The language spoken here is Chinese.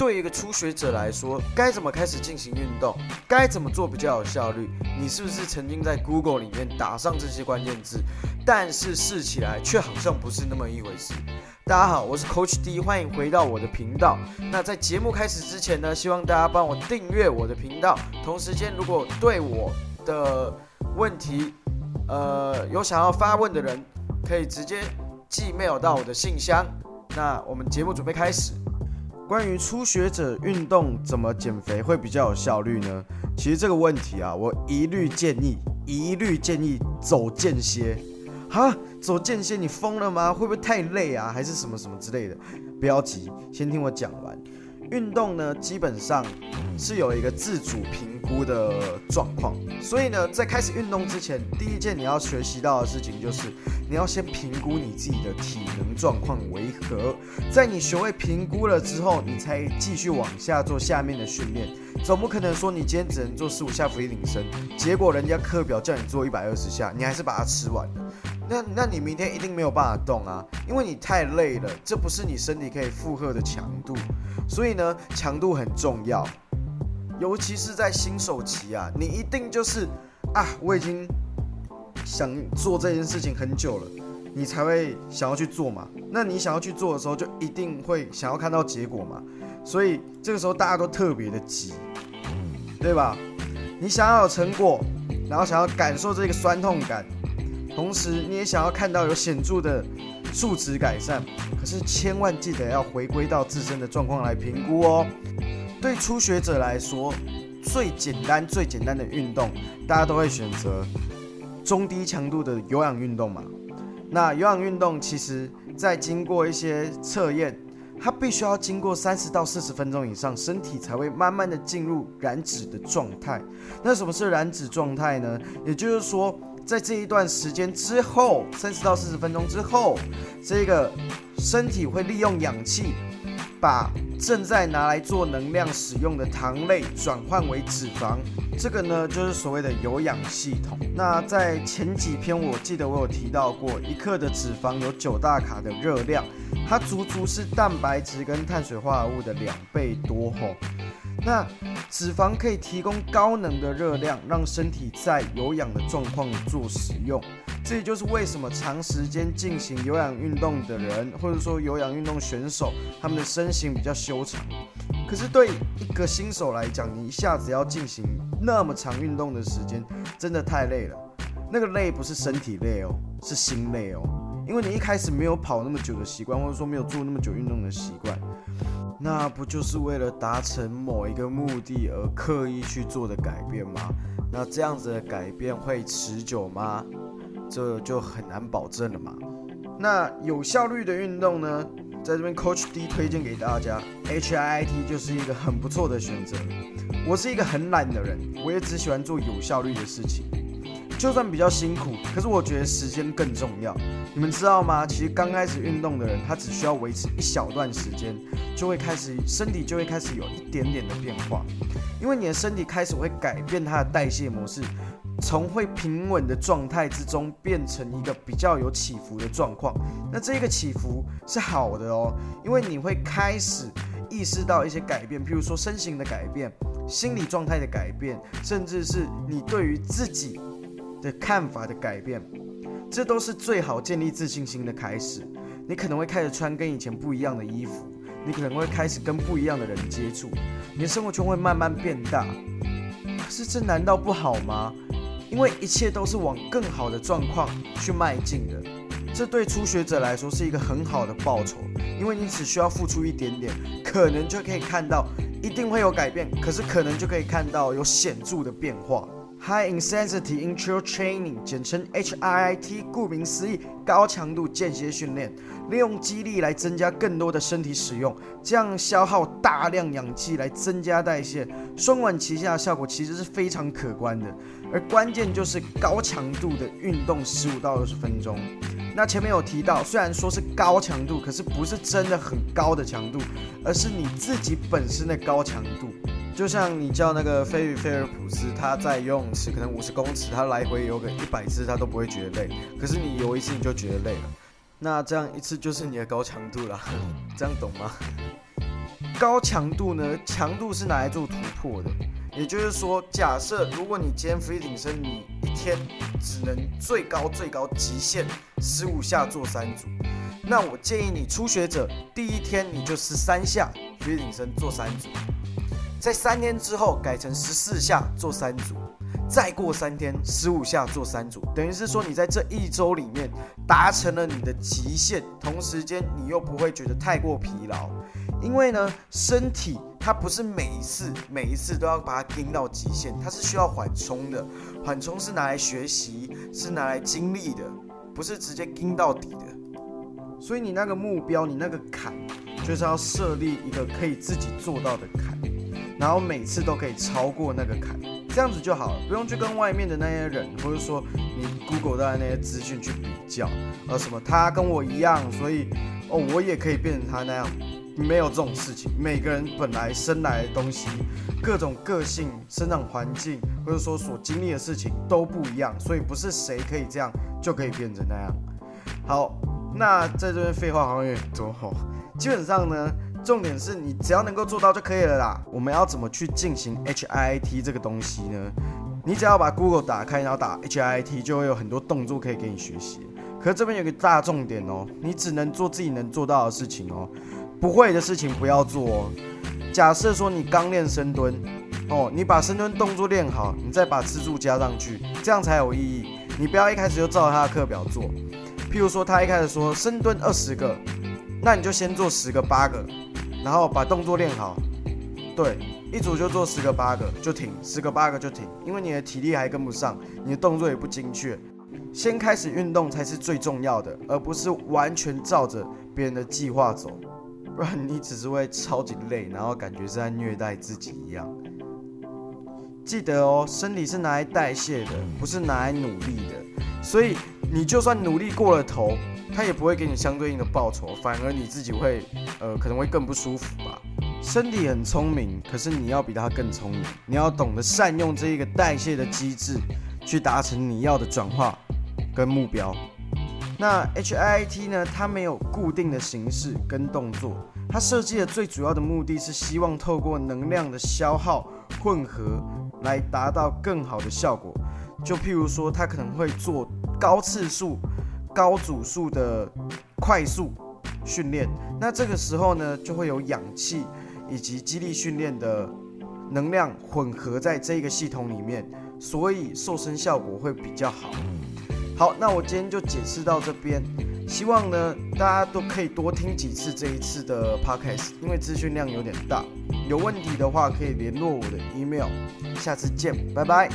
对一个初学者来说，该怎么开始进行运动？该怎么做比较有效率？你是不是曾经在 Google 里面打上这些关键字，但是试起来却好像不是那么一回事？大家好，我是 Coach D，欢迎回到我的频道。那在节目开始之前呢，希望大家帮我订阅我的频道。同时间，如果对我的问题，呃，有想要发问的人，可以直接寄 mail 到我的信箱。那我们节目准备开始。关于初学者运动怎么减肥会比较有效率呢？其实这个问题啊，我一律建议，一律建议走间歇。哈，走间歇，你疯了吗？会不会太累啊？还是什么什么之类的？不要急，先听我讲完。运动呢，基本上是有一个自主平估的状况，所以呢，在开始运动之前，第一件你要学习到的事情就是，你要先评估你自己的体能状况为何。在你学会评估了之后，你才继续往下做下面的训练。总不可能说你今天只能做十五下俯卧撑，结果人家课表叫你做一百二十下，你还是把它吃完了。那那你明天一定没有办法动啊，因为你太累了，这不是你身体可以负荷的强度。所以呢，强度很重要，尤其是在新手期啊，你一定就是啊，我已经想做这件事情很久了，你才会想要去做嘛。那你想要去做的时候，就一定会想要看到结果嘛。所以这个时候大家都特别的急，对吧？你想要有成果，然后想要感受这个酸痛感。同时，你也想要看到有显著的数值改善，可是千万记得要回归到自身的状况来评估哦。对初学者来说，最简单、最简单的运动，大家都会选择中低强度的有氧运动嘛。那有氧运动其实，在经过一些测验，它必须要经过三十到四十分钟以上，身体才会慢慢的进入燃脂的状态。那什么是燃脂状态呢？也就是说。在这一段时间之后，三十到四十分钟之后，这个身体会利用氧气，把正在拿来做能量使用的糖类转换为脂肪。这个呢，就是所谓的有氧系统。那在前几篇，我记得我有提到过，一克的脂肪有九大卡的热量，它足足是蛋白质跟碳水化合物的两倍多吼。那脂肪可以提供高能的热量，让身体在有氧的状况做使用。这也就是为什么长时间进行有氧运动的人，或者说有氧运动选手，他们的身形比较修长。可是对一个新手来讲，你一下子要进行那么长运动的时间，真的太累了。那个累不是身体累哦，是心累哦，因为你一开始没有跑那么久的习惯，或者说没有做那么久运动的习惯。那不就是为了达成某一个目的而刻意去做的改变吗？那这样子的改变会持久吗？这就很难保证了嘛。那有效率的运动呢，在这边 Coach D 推荐给大家，HIIT 就是一个很不错的选择。我是一个很懒的人，我也只喜欢做有效率的事情。就算比较辛苦，可是我觉得时间更重要。你们知道吗？其实刚开始运动的人，他只需要维持一小段时间，就会开始身体就会开始有一点点的变化，因为你的身体开始会改变它的代谢模式，从会平稳的状态之中变成一个比较有起伏的状况。那这个起伏是好的哦，因为你会开始意识到一些改变，譬如说身形的改变、心理状态的改变，甚至是你对于自己。的看法的改变，这都是最好建立自信心的开始。你可能会开始穿跟以前不一样的衣服，你可能会开始跟不一样的人接触，你的生活圈会慢慢变大。可是这难道不好吗？因为一切都是往更好的状况去迈进的。这对初学者来说是一个很好的报酬，因为你只需要付出一点点，可能就可以看到一定会有改变，可是可能就可以看到有显著的变化。High Intensity Interval Training，简称 HIIT，顾名思义，高强度间歇训练，利用肌力来增加更多的身体使用，这样消耗大量氧气来增加代谢，双管齐下的效果其实是非常可观的。而关键就是高强度的运动，十五到二十分钟。那前面有提到，虽然说是高强度，可是不是真的很高的强度，而是你自己本身的高强度。就像你叫那个菲与菲尔普斯，他在游泳池可能五十公尺，他来回游个一百次，他都不会觉得累。可是你游一次你就觉得累了，那这样一次就是你的高强度了，这样懂吗？高强度呢，强度是拿来做突破的。也就是说，假设如果你今天俯卧撑，你一天只能最高最高极限十五下做三组，那我建议你初学者第一天你就十三下俯卧撑做三组，在三天之后改成十四下做三组，再过三天十五下做三组，等于是说你在这一周里面达成了你的极限，同时间你又不会觉得太过疲劳，因为呢身体。它不是每一次每一次都要把它盯到极限，它是需要缓冲的。缓冲是拿来学习，是拿来经历的，不是直接盯到底的。所以你那个目标，你那个坎，就是要设立一个可以自己做到的坎，然后每次都可以超过那个坎，这样子就好了，不用去跟外面的那些人，或者说你 Google 到的那些资讯去比较，呃，什么他跟我一样，所以哦，我也可以变成他那样。没有这种事情，每个人本来生来的东西，各种个性、生长环境，或者说所经历的事情都不一样，所以不是谁可以这样就可以变成那样。好，那在这边废话好像有点多吼，基本上呢，重点是你只要能够做到就可以了啦。我们要怎么去进行 HIT 这个东西呢？你只要把 Google 打开，然后打 HIT 就会有很多动作可以给你学习。可是这边有个大重点哦，你只能做自己能做到的事情哦。不会的事情不要做哦。假设说你刚练深蹲，哦，你把深蹲动作练好，你再把支柱加上去，这样才有意义。你不要一开始就照他的课表做。譬如说他一开始说深蹲二十个，那你就先做十个八个，然后把动作练好。对，一组就做十个八个就停，十个八个就停，因为你的体力还跟不上，你的动作也不精确。先开始运动才是最重要的，而不是完全照着别人的计划走。不然你只是会超级累，然后感觉是在虐待自己一样。记得哦，身体是拿来代谢的，不是拿来努力的。所以你就算努力过了头，它也不会给你相对应的报酬，反而你自己会，呃，可能会更不舒服吧。身体很聪明，可是你要比它更聪明，你要懂得善用这一个代谢的机制，去达成你要的转化跟目标。那 HIIT 呢？它没有固定的形式跟动作，它设计的最主要的目的是希望透过能量的消耗混合来达到更好的效果。就譬如说，他可能会做高次数、高组数的快速训练，那这个时候呢，就会有氧气以及肌力训练的能量混合在这个系统里面，所以瘦身效果会比较好。好，那我今天就解释到这边，希望呢大家都可以多听几次这一次的 podcast，因为资讯量有点大，有问题的话可以联络我的 email，下次见，拜拜。